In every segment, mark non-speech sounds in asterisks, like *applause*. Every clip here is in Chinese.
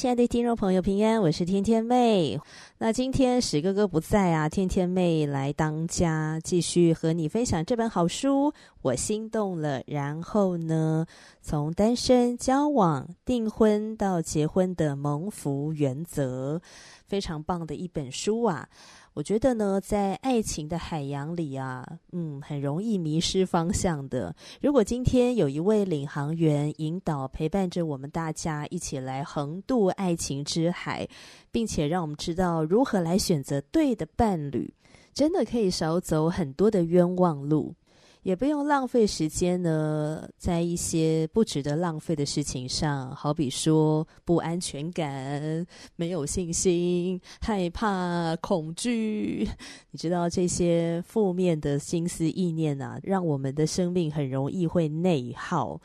亲爱的听众朋友，平安，我是天天妹。那今天史哥哥不在啊，天天妹来当家，继续和你分享这本好书。我心动了，然后呢，从单身、交往、订婚到结婚的蒙福原则，非常棒的一本书啊。我觉得呢，在爱情的海洋里啊，嗯，很容易迷失方向的。如果今天有一位领航员引导、陪伴着我们大家一起来横渡爱情之海，并且让我们知道如何来选择对的伴侣，真的可以少走很多的冤枉路。也不用浪费时间呢，在一些不值得浪费的事情上，好比说不安全感、没有信心、害怕、恐惧，你知道这些负面的心思意念啊，让我们的生命很容易会内耗。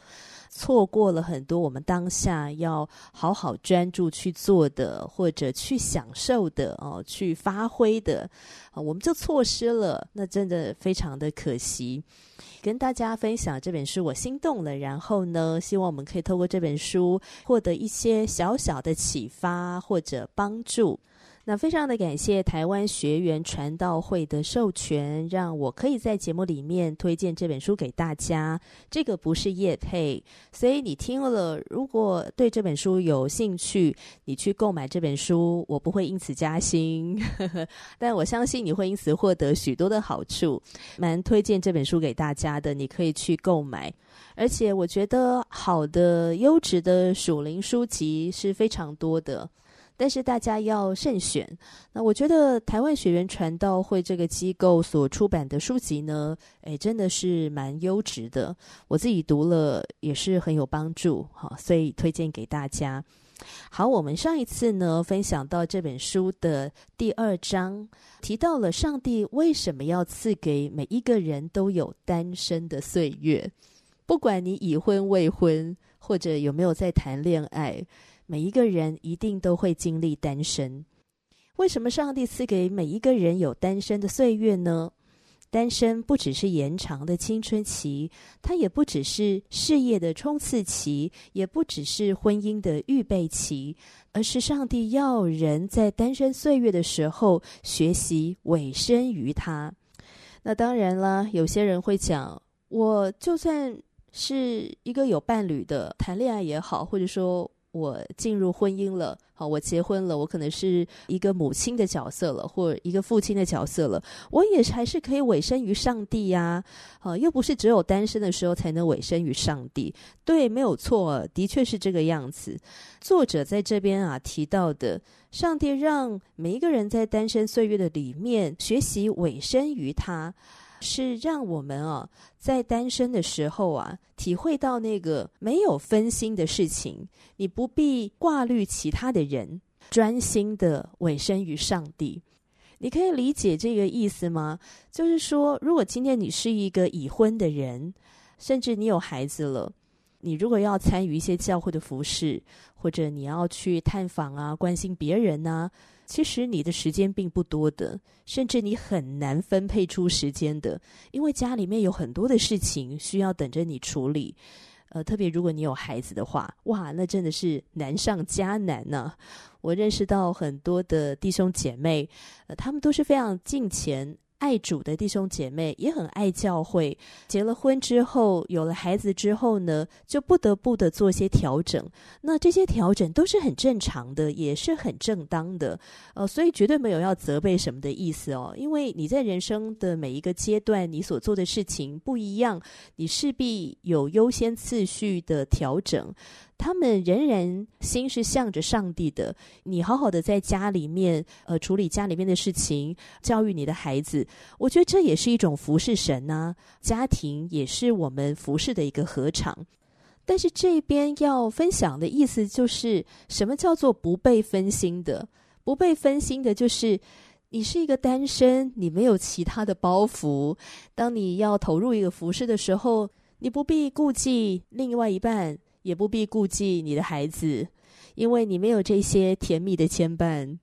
错过了很多我们当下要好好专注去做的，或者去享受的哦，去发挥的，我们就错失了，那真的非常的可惜。跟大家分享这本书，我心动了。然后呢，希望我们可以透过这本书获得一些小小的启发或者帮助。那非常的感谢台湾学员传道会的授权，让我可以在节目里面推荐这本书给大家。这个不是业配，所以你听了，如果对这本书有兴趣，你去购买这本书，我不会因此加薪，*laughs* 但我相信你会因此获得许多的好处。蛮推荐这本书给大家的，你可以去购买。而且我觉得好的、优质的属灵书籍是非常多的。但是大家要慎选。那我觉得台湾学员传道会这个机构所出版的书籍呢，诶，真的是蛮优质的。我自己读了也是很有帮助，好，所以推荐给大家。好，我们上一次呢分享到这本书的第二章，提到了上帝为什么要赐给每一个人都有单身的岁月，不管你已婚未婚，或者有没有在谈恋爱。每一个人一定都会经历单身，为什么上帝赐给每一个人有单身的岁月呢？单身不只是延长的青春期，它也不只是事业的冲刺期，也不只是婚姻的预备期，而是上帝要人在单身岁月的时候学习委身于他。那当然啦，有些人会讲，我就算是一个有伴侣的，谈恋爱也好，或者说。我进入婚姻了，好，我结婚了，我可能是一个母亲的角色了，或一个父亲的角色了，我也还是可以委身于上帝呀，好，又不是只有单身的时候才能委身于上帝，对，没有错，的确是这个样子。作者在这边啊提到的，上帝让每一个人在单身岁月的里面学习委身于他。是让我们啊，在单身的时候啊，体会到那个没有分心的事情，你不必挂虑其他的人，专心的委身于上帝。你可以理解这个意思吗？就是说，如果今天你是一个已婚的人，甚至你有孩子了，你如果要参与一些教会的服事，或者你要去探访啊，关心别人呐。其实你的时间并不多的，甚至你很难分配出时间的，因为家里面有很多的事情需要等着你处理。呃，特别如果你有孩子的话，哇，那真的是难上加难呢。我认识到很多的弟兄姐妹，呃，他们都是非常敬虔。爱主的弟兄姐妹也很爱教会，结了婚之后，有了孩子之后呢，就不得不的做些调整。那这些调整都是很正常的，也是很正当的，呃，所以绝对没有要责备什么的意思哦。因为你在人生的每一个阶段，你所做的事情不一样，你势必有优先次序的调整。他们仍然心是向着上帝的。你好好的在家里面，呃，处理家里面的事情，教育你的孩子，我觉得这也是一种服侍神呐、家庭也是我们服侍的一个合场。但是这边要分享的意思就是，什么叫做不被分心的？不被分心的就是。你是一个单身，你没有其他的包袱。当你要投入一个服饰的时候，你不必顾忌另外一半，也不必顾忌你的孩子，因为你没有这些甜蜜的牵绊。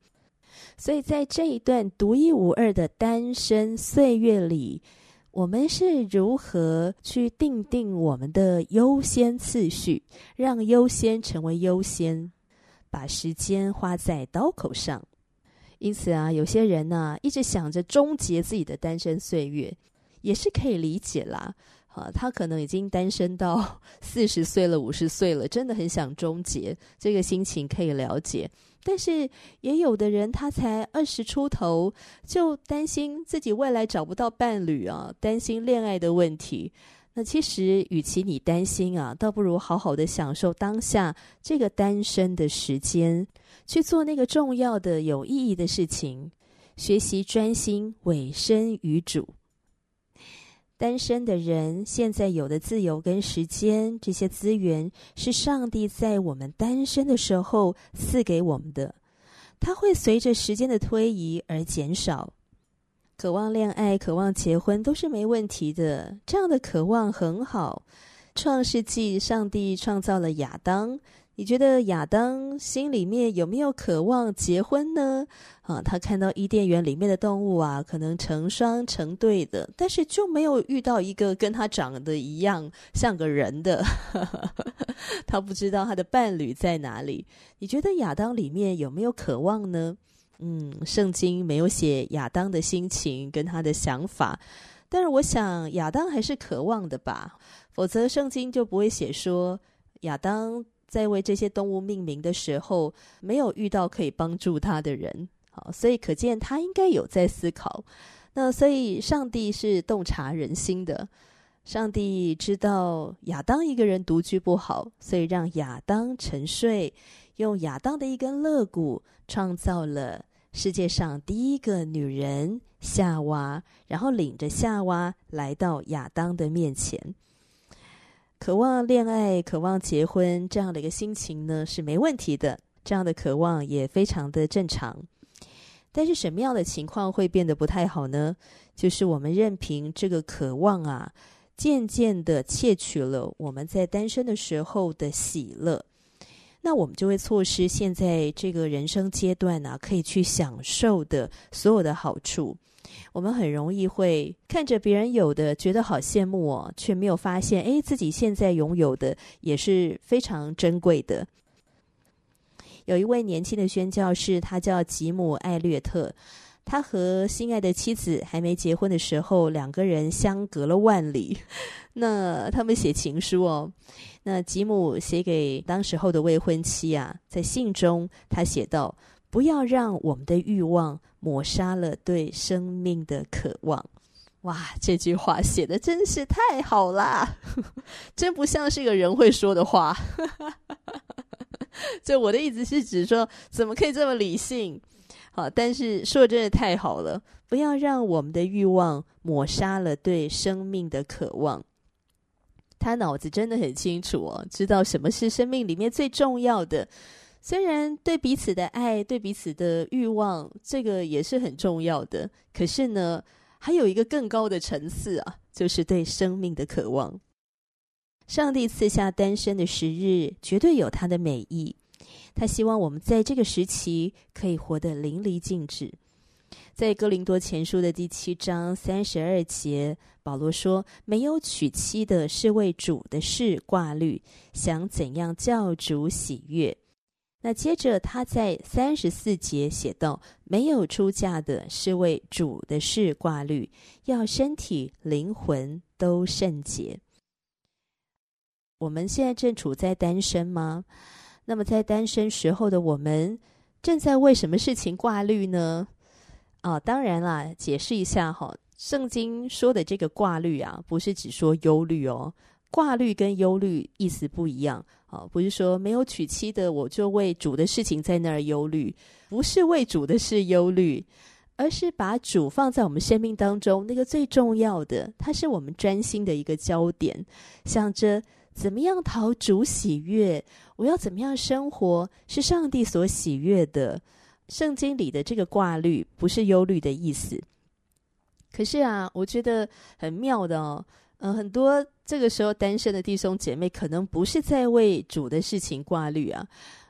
所以在这一段独一无二的单身岁月里，我们是如何去定定我们的优先次序，让优先成为优先，把时间花在刀口上。因此啊，有些人呢、一直想着终结自己的单身岁月，也是可以理解啦。啊，他可能已经单身到 *laughs* 四十岁了、五十岁了，真的很想终结，这个心情可以了解。但是也有的人，他才二十出头，就担心自己未来找不到伴侣啊，担心恋爱的问题。那其实，与其你担心啊，倒不如好好的享受当下这个单身的时间，去做那个重要的、有意义的事情，学习专心委身于主。单身的人现在有的自由跟时间，这些资源是上帝在我们单身的时候赐给我们的，它会随着时间的推移而减少。渴望恋爱、渴望结婚都是没问题的，这样的渴望很好。创世纪，上帝创造了亚当，你觉得亚当心里面有没有渴望结婚呢？啊，他看到伊甸园里面的动物啊，可能成双成对的，但是就没有遇到一个跟他长得一样像个人的，*laughs* 他不知道他的伴侣在哪里。你觉得亚当里面有没有渴望呢？嗯，圣经没有写亚当的心情跟他的想法，但是我想亚当还是渴望的吧，否则圣经就不会写说亚当在为这些动物命名的时候没有遇到可以帮助他的人。好，所以可见他应该有在思考。那所以上帝是洞察人心的，上帝知道亚当一个人独居不好，所以让亚当沉睡，用亚当的一根肋骨创造了。世界上第一个女人夏娃，然后领着夏娃来到亚当的面前，渴望恋爱、渴望结婚这样的一个心情呢，是没问题的，这样的渴望也非常的正常。但是什么样的情况会变得不太好呢？就是我们任凭这个渴望啊，渐渐的窃取了我们在单身的时候的喜乐。那我们就会错失现在这个人生阶段呢、啊，可以去享受的所有的好处。我们很容易会看着别人有的，觉得好羡慕哦，却没有发现，哎，自己现在拥有的也是非常珍贵的。有一位年轻的宣教士，他叫吉姆·艾略特。他和心爱的妻子还没结婚的时候，两个人相隔了万里。*laughs* 那他们写情书哦。那吉姆写给当时候的未婚妻啊，在信中他写道：“不要让我们的欲望抹杀了对生命的渴望。”哇，这句话写得真是太好啦，*laughs* 真不像是一个人会说的话。*laughs* 就我的意思是指说，怎么可以这么理性？好，但是说的真的太好了，不要让我们的欲望抹杀了对生命的渴望。他脑子真的很清楚哦，知道什么是生命里面最重要的。虽然对彼此的爱、对彼此的欲望，这个也是很重要的，可是呢，还有一个更高的层次啊，就是对生命的渴望。上帝赐下单身的时日，绝对有他的美意。他希望我们在这个时期可以活得淋漓尽致。在哥林多前书的第七章三十二节，保罗说：“没有娶妻的是为主的事挂虑，想怎样叫主喜悦。”那接着他在三十四节写道：“没有出嫁的是为主的事挂虑，要身体灵魂都圣洁。”我们现在正处在单身吗？那么，在单身时候的我们，正在为什么事情挂虑呢？啊，当然啦，解释一下哈，圣经说的这个挂虑啊，不是只说忧虑哦，挂虑跟忧虑意思不一样啊，不是说没有娶妻的我就为主的事情在那儿忧虑，不是为主的事忧虑，而是把主放在我们生命当中那个最重要的，它是我们专心的一个焦点，想着怎么样讨主喜悦，我要怎么样生活是上帝所喜悦的。圣经里的这个挂虑不是忧虑的意思，可是啊，我觉得很妙的哦。嗯、很多这个时候单身的弟兄姐妹，可能不是在为主的事情挂虑啊，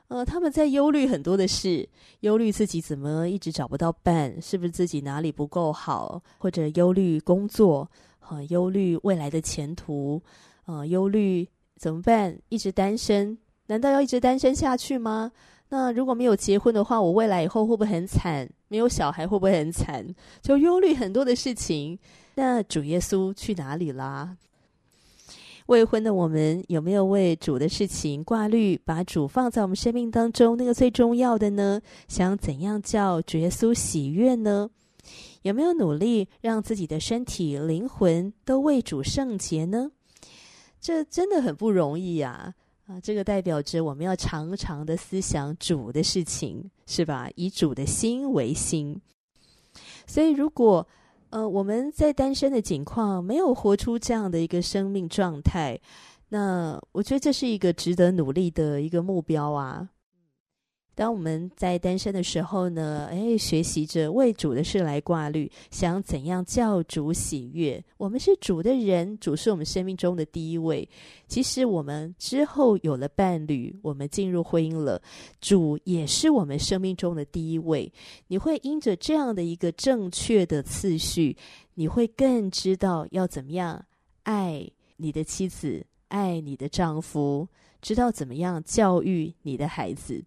呃，他们在忧虑很多的事，忧虑自己怎么一直找不到伴，是不是自己哪里不够好，或者忧虑工作，啊、呃，忧虑未来的前途，呃，忧虑怎么办？一直单身，难道要一直单身下去吗？那如果没有结婚的话，我未来以后会不会很惨？没有小孩会不会很惨？就忧虑很多的事情。那主耶稣去哪里啦？未婚的我们有没有为主的事情挂虑，把主放在我们生命当中那个最重要的呢？想怎样叫主耶稣喜悦呢？有没有努力让自己的身体、灵魂都为主圣洁呢？这真的很不容易呀！啊，这个代表着我们要常常的思想主的事情，是吧？以主的心为心。所以如果呃，我们在单身的境况没有活出这样的一个生命状态，那我觉得这是一个值得努力的一个目标啊。当我们在单身的时候呢，哎，学习着为主的事来挂虑，想怎样叫主喜悦。我们是主的人，主是我们生命中的第一位。其实我们之后有了伴侣，我们进入婚姻了，主也是我们生命中的第一位。你会因着这样的一个正确的次序，你会更知道要怎么样爱你的妻子，爱你的丈夫，知道怎么样教育你的孩子。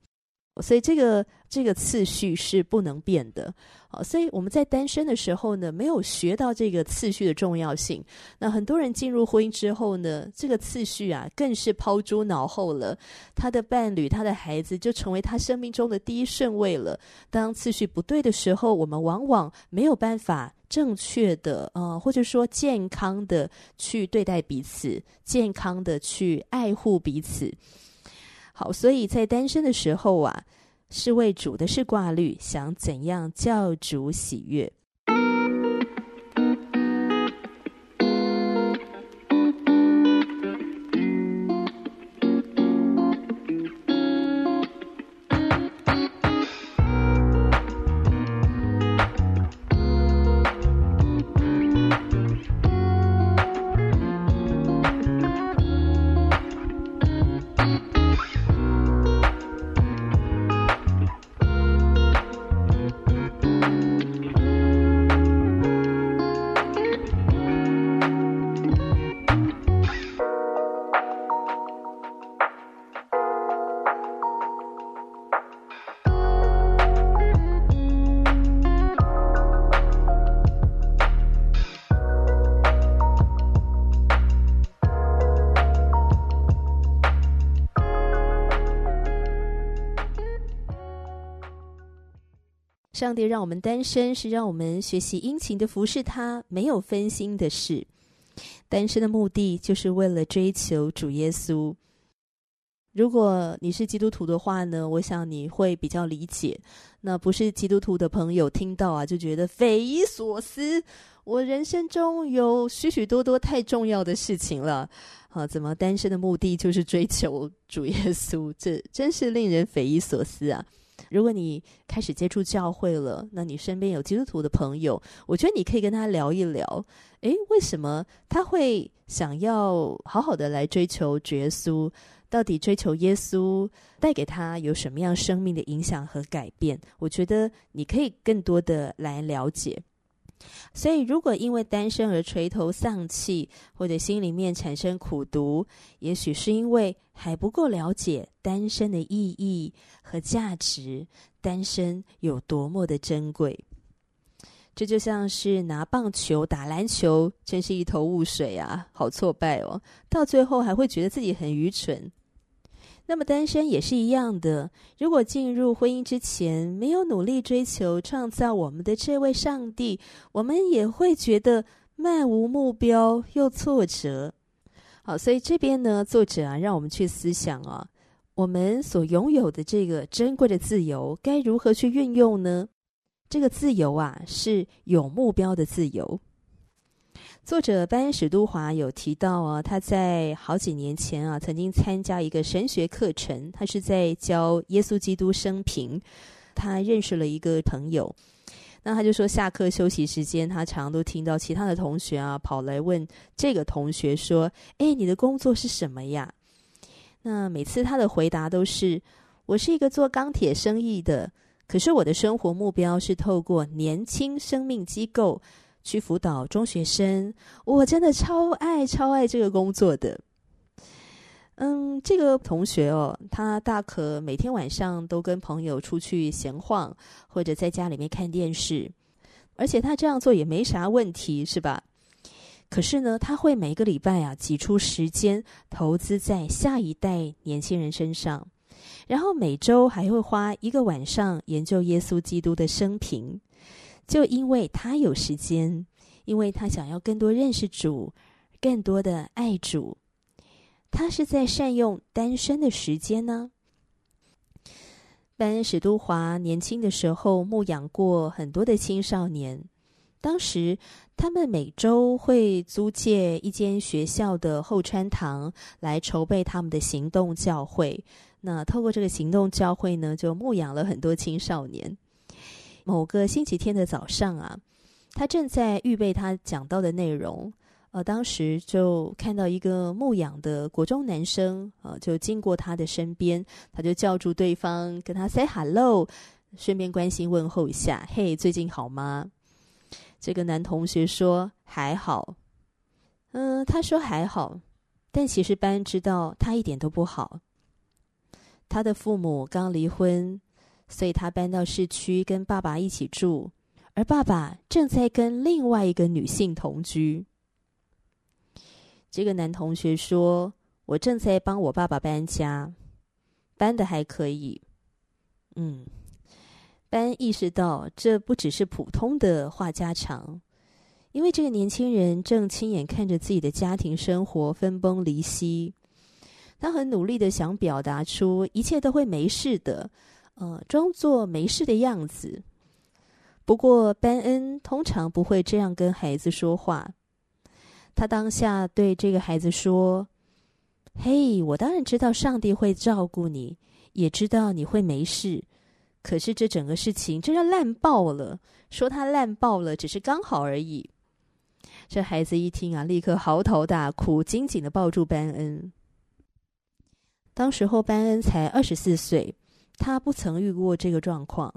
所以这个这个次序是不能变的，好，所以我们在单身的时候呢，没有学到这个次序的重要性。那很多人进入婚姻之后呢，这个次序啊，更是抛诸脑后了。他的伴侣、他的孩子就成为他生命中的第一顺位了。当次序不对的时候，我们往往没有办法正确的，呃，或者说健康的去对待彼此，健康的去爱护彼此。好，所以在单身的时候啊，是为主的是挂虑，想怎样叫主喜悦。上帝让我们单身，是让我们学习殷勤的服侍他，没有分心的事。单身的目的就是为了追求主耶稣。如果你是基督徒的话呢，我想你会比较理解。那不是基督徒的朋友听到啊，就觉得匪夷所思。我人生中有许许多多太重要的事情了，啊，怎么单身的目的就是追求主耶稣？这真是令人匪夷所思啊！如果你开始接触教会了，那你身边有基督徒的朋友，我觉得你可以跟他聊一聊。诶，为什么他会想要好好的来追求耶稣？到底追求耶稣带给他有什么样生命的影响和改变？我觉得你可以更多的来了解。所以，如果因为单身而垂头丧气，或者心里面产生苦毒，也许是因为还不够了解单身的意义和价值，单身有多么的珍贵。这就像是拿棒球打篮球，真是一头雾水啊，好挫败哦，到最后还会觉得自己很愚蠢。那么单身也是一样的。如果进入婚姻之前没有努力追求创造我们的这位上帝，我们也会觉得漫无目标又挫折。好，所以这边呢，作者啊，让我们去思想啊，我们所拥有的这个珍贵的自由，该如何去运用呢？这个自由啊，是有目标的自由。作者班史都华有提到啊，他在好几年前啊，曾经参加一个神学课程，他是在教耶稣基督生平。他认识了一个朋友，那他就说，下课休息时间，他常常都听到其他的同学啊跑来问这个同学说：“哎，你的工作是什么呀？”那每次他的回答都是：“我是一个做钢铁生意的，可是我的生活目标是透过年轻生命机构。”去辅导中学生，我真的超爱超爱这个工作的。嗯，这个同学哦，他大可每天晚上都跟朋友出去闲晃，或者在家里面看电视，而且他这样做也没啥问题，是吧？可是呢，他会每个礼拜啊挤出时间投资在下一代年轻人身上，然后每周还会花一个晚上研究耶稣基督的生平。就因为他有时间，因为他想要更多认识主，更多的爱主，他是在善用单身的时间呢。班史都华年轻的时候牧养过很多的青少年，当时他们每周会租借一间学校的后川堂来筹备他们的行动教会。那透过这个行动教会呢，就牧养了很多青少年。某个星期天的早上啊，他正在预备他讲到的内容，呃，当时就看到一个牧养的国中男生，呃，就经过他的身边，他就叫住对方，跟他 say hello，顺便关心问候一下，嘿，最近好吗？这个男同学说还好，嗯、他说还好，但其实班知道他一点都不好，他的父母刚离婚。所以他搬到市区跟爸爸一起住，而爸爸正在跟另外一个女性同居。这个男同学说：“我正在帮我爸爸搬家，搬得还可以。”嗯，班意识到这不只是普通的话家常，因为这个年轻人正亲眼看着自己的家庭生活分崩离析，他很努力的想表达出一切都会没事的。呃，装作没事的样子。不过，班恩通常不会这样跟孩子说话。他当下对这个孩子说：“嘿，我当然知道上帝会照顾你，也知道你会没事。可是这整个事情真是烂爆了。说他烂爆了，只是刚好而已。”这孩子一听啊，立刻嚎啕大哭，紧紧的抱住班恩。当时候，班恩才二十四岁。他不曾遇过这个状况，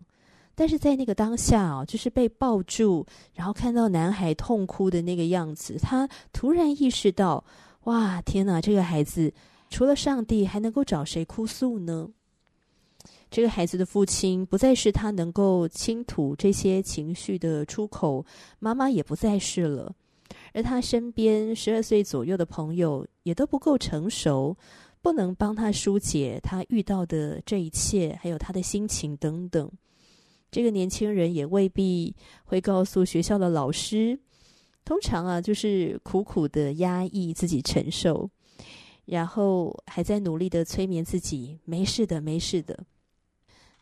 但是在那个当下啊，就是被抱住，然后看到男孩痛哭的那个样子，他突然意识到：哇，天哪！这个孩子除了上帝，还能够找谁哭诉呢？这个孩子的父亲不再是他能够倾吐这些情绪的出口，妈妈也不再是了，而他身边十二岁左右的朋友也都不够成熟。不能帮他疏解他遇到的这一切，还有他的心情等等。这个年轻人也未必会告诉学校的老师。通常啊，就是苦苦的压抑自己承受，然后还在努力的催眠自己，没事的，没事的。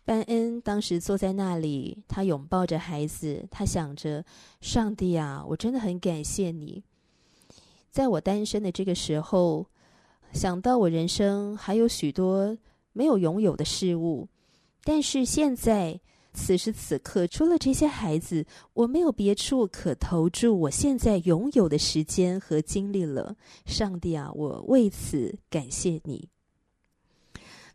班恩当时坐在那里，他拥抱着孩子，他想着：上帝啊，我真的很感谢你，在我单身的这个时候。想到我人生还有许多没有拥有的事物，但是现在此时此刻，除了这些孩子，我没有别处可投注我现在拥有的时间和精力了。上帝啊，我为此感谢你。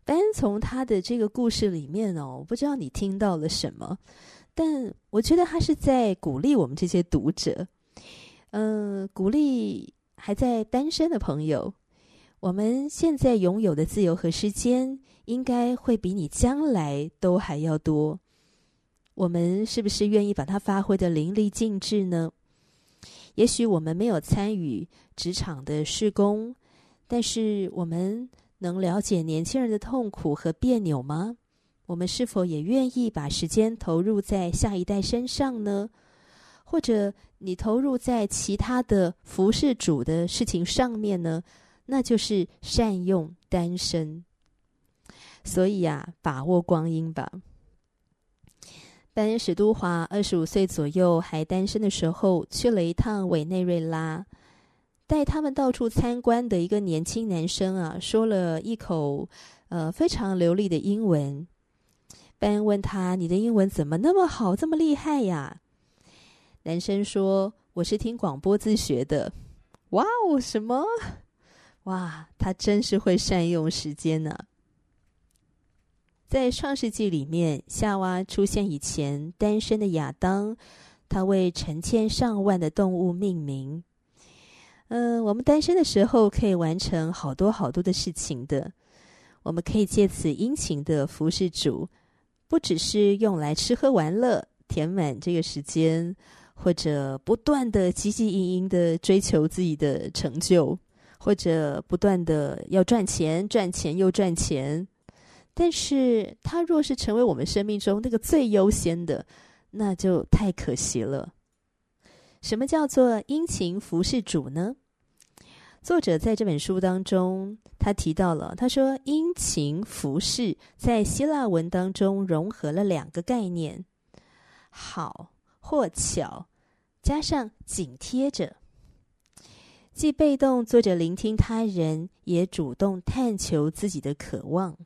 单从他的这个故事里面哦，我不知道你听到了什么，但我觉得他是在鼓励我们这些读者，嗯、鼓励还在单身的朋友。我们现在拥有的自由和时间，应该会比你将来都还要多。我们是不是愿意把它发挥得淋漓尽致呢？也许我们没有参与职场的施工，但是我们能了解年轻人的痛苦和别扭吗？我们是否也愿意把时间投入在下一代身上呢？或者你投入在其他的服侍主的事情上面呢？那就是善用单身。所以啊，把握光阴吧。班恩史都华二十五岁左右还单身的时候，去了一趟委内瑞拉，带他们到处参观的一个年轻男生啊，说了一口呃非常流利的英文。班恩问他：“你的英文怎么那么好，这么厉害呀？”男生说：“我是听广播自学的。”哇哦，什么？哇，他真是会善用时间呢、在创世纪里面，夏娃出现以前，单身的亚当，他为成千上万的动物命名。嗯、我们单身的时候可以完成好多好多的事情的。我们可以借此殷勤的服侍主，不只是用来吃喝玩乐，填满这个时间，或者不断的汲汲营营的追求自己的成就，或者不断的要赚钱，赚钱又赚钱。但是，他若是成为我们生命中那个最优先的，那就太可惜了。什么叫做殷勤服侍主呢？作者在这本书当中，他提到了，他说“殷勤服侍”在希腊文当中融合了两个概念：好或巧，加上紧贴着，既被动坐着聆听他人，也主动探求自己的渴望。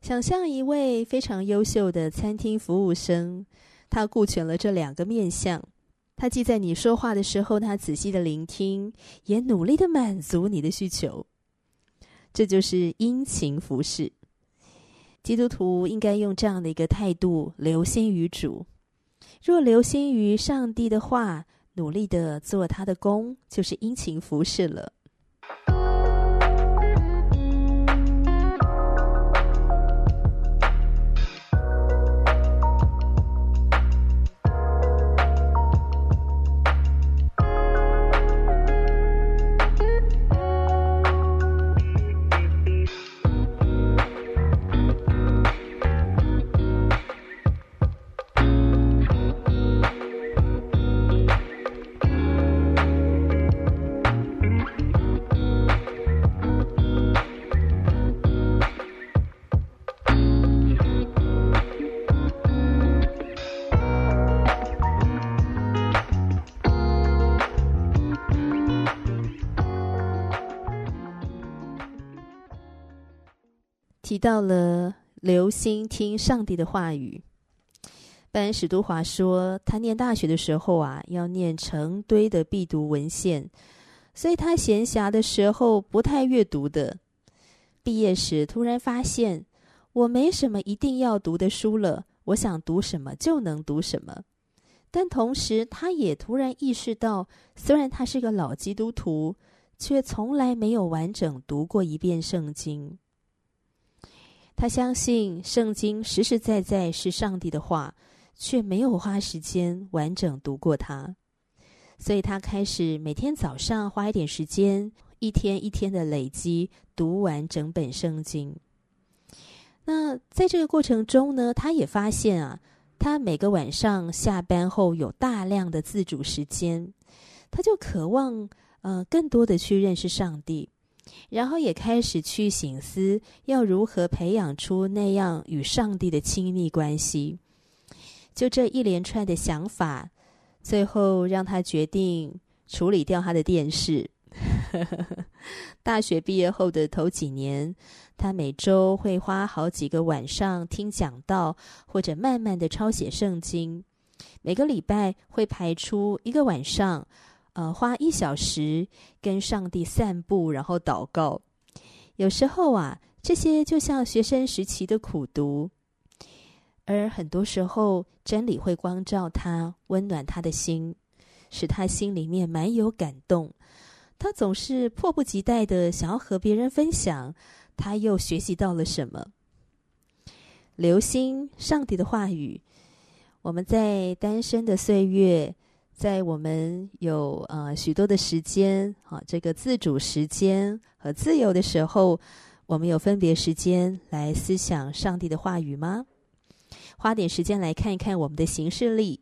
想象一位非常优秀的餐厅服务生，他顾全了这两个面相。他既在你说话的时候，他仔细的聆听，也努力的满足你的需求。这就是殷勤服侍。基督徒应该用这样的一个态度，留心于主。若留心于上帝的话，努力的做他的工，就是殷勤服侍了。提到了留心听上帝的话语。班史都华说，他念大学的时候啊，要念成堆的必读文献，所以他闲暇的时候不太阅读的。毕业时突然发现，我没什么一定要读的书了，我想读什么就能读什么。但同时，他也突然意识到，虽然他是个老基督徒，却从来没有完整读过一遍圣经。他相信圣经实实在在是上帝的话，却没有花时间完整读过它，所以他开始每天早上花一点时间，一天一天的累积读完整本圣经。那在这个过程中呢，他也发现啊，他每个晚上下班后有大量的自主时间，他就渴望呃更多的去认识上帝。然后也开始去省思，要如何培养出那样与上帝的亲密关系。就这一连串的想法，最后让他决定处理掉他的电视。*laughs* 大学毕业后的头几年，他每周会花好几个晚上听讲道，或者慢慢的抄写圣经。每个礼拜会排出一个晚上。呃，花一小时跟上帝散步，然后祷告。有时候啊，这些就像学生时期的苦读，而很多时候，真理会光照他，温暖他的心，使他心里面蛮有感动。他总是迫不及待的想要和别人分享，他又学习到了什么。留心上帝的话语，我们在单身的岁月。在我们有呃许多的时间啊，这个自主时间和自由的时候，我们有分别时间来思想上帝的话语吗？花点时间来看一看我们的行事历。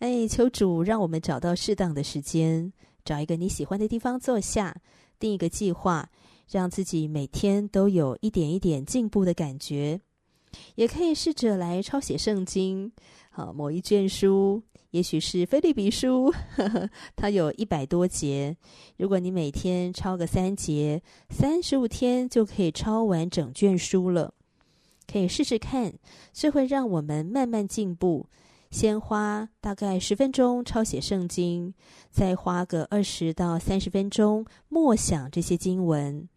哎，求主让我们找到适当的时间，找一个你喜欢的地方坐下，定一个计划，让自己每天都有一点一点进步的感觉。也可以试着来抄写圣经，好，某一卷书，也许是腓立比书，呵呵，它有一百多节。如果你每天抄个三节，三十五天就可以抄完整卷书了。可以试试看，这会让我们慢慢进步。先花大概十分钟抄写圣经，再花个二十到三十分钟默想这些经文。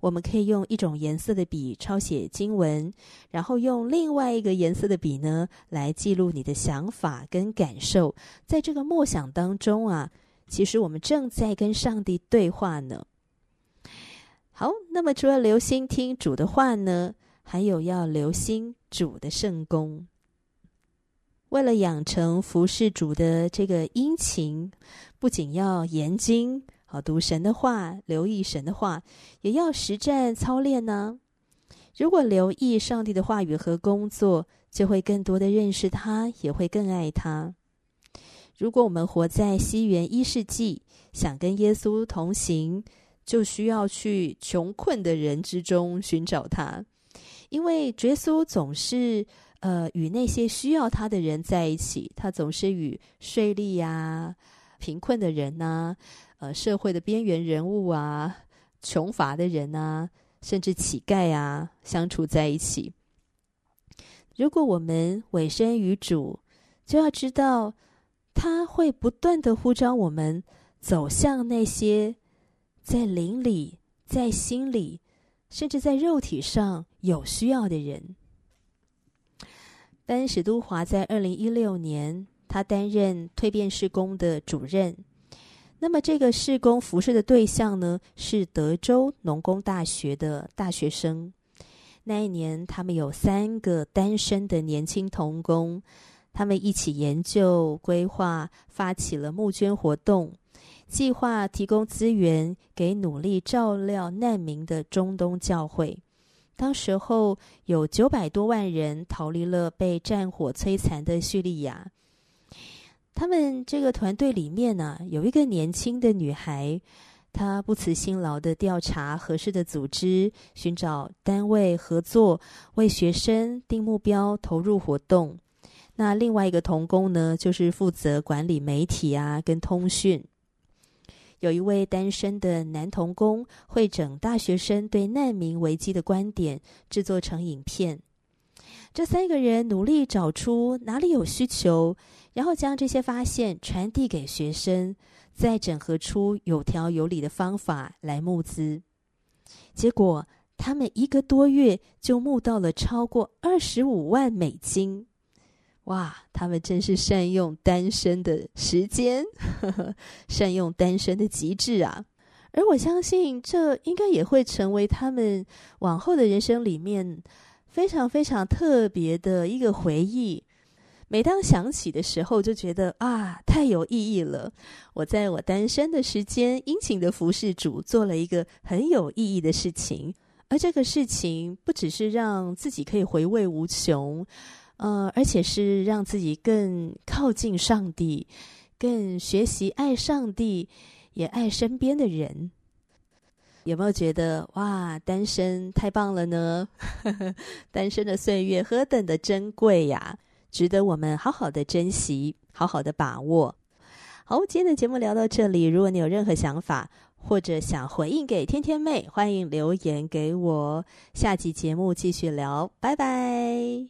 我们可以用一种颜色的笔抄写经文，然后用另外一个颜色的笔呢，来记录你的想法跟感受。在这个默想当中啊，其实我们正在跟上帝对话呢。好，那么除了留心听主的话呢，还有要留心主的圣工。为了养成服侍主的这个殷勤，不仅要研经。好，读神的话，留意神的话，也要实战操练呢。如果留意上帝的话语和工作，就会更多的认识他，也会更爱他。如果我们活在西元一世纪，想跟耶稣同行，就需要去穷困的人之中寻找他，因为耶稣总是呃与那些需要他的人在一起，他总是与税吏呀、贫困的人呐、呃，社会的边缘人物啊，穷乏的人啊，甚至乞丐啊，相处在一起。如果我们委身于主，就要知道，他会不断的呼召我们走向那些在灵里、在心里，甚至在肉体上有需要的人。班史都华在二零一六年，他担任蜕变事工的主任。那么，这个事工服侍的对象呢，是德州农工大学的大学生。那一年，他们有三个单身的年轻童工，他们一起研究、规划，发起了募捐活动，计划提供资源给努力照料难民的中东教会。当时候，有九百多万人逃离了被战火摧残的叙利亚。他们这个团队里面呢，有一个年轻的女孩，她不辞辛劳的调查合适的组织，寻找单位合作，为学生定目标，投入活动。那另外一个童工呢，就是负责管理媒体啊，跟通讯。有一位单身的男童工，会整大学生对难民危机的观点，制作成影片。这三个人努力找出哪里有需求。然后将这些发现传递给学生，再整合出有条有理的方法来募资。结果，他们一个多月就募到了超过二十五万美金。哇，他们真是善用单身的时间，呵呵，善用单身的极致啊！而我相信，这应该也会成为他们往后的人生里面非常非常特别的一个回忆。每当想起的时候，就觉得啊，太有意义了。我在我单身的时间，殷勤的服侍主，做了一个很有意义的事情。而这个事情，不只是让自己可以回味无穷，呃，而且是让自己更靠近上帝，更学习爱上帝，也爱身边的人。有没有觉得哇，单身太棒了呢？*laughs* 单身的岁月何等的珍贵呀！值得我们好好的珍惜，好好的把握。好，今天的节目聊到这里。如果你有任何想法，或者想回应给天天妹，欢迎留言给我。下集节目继续聊，拜拜。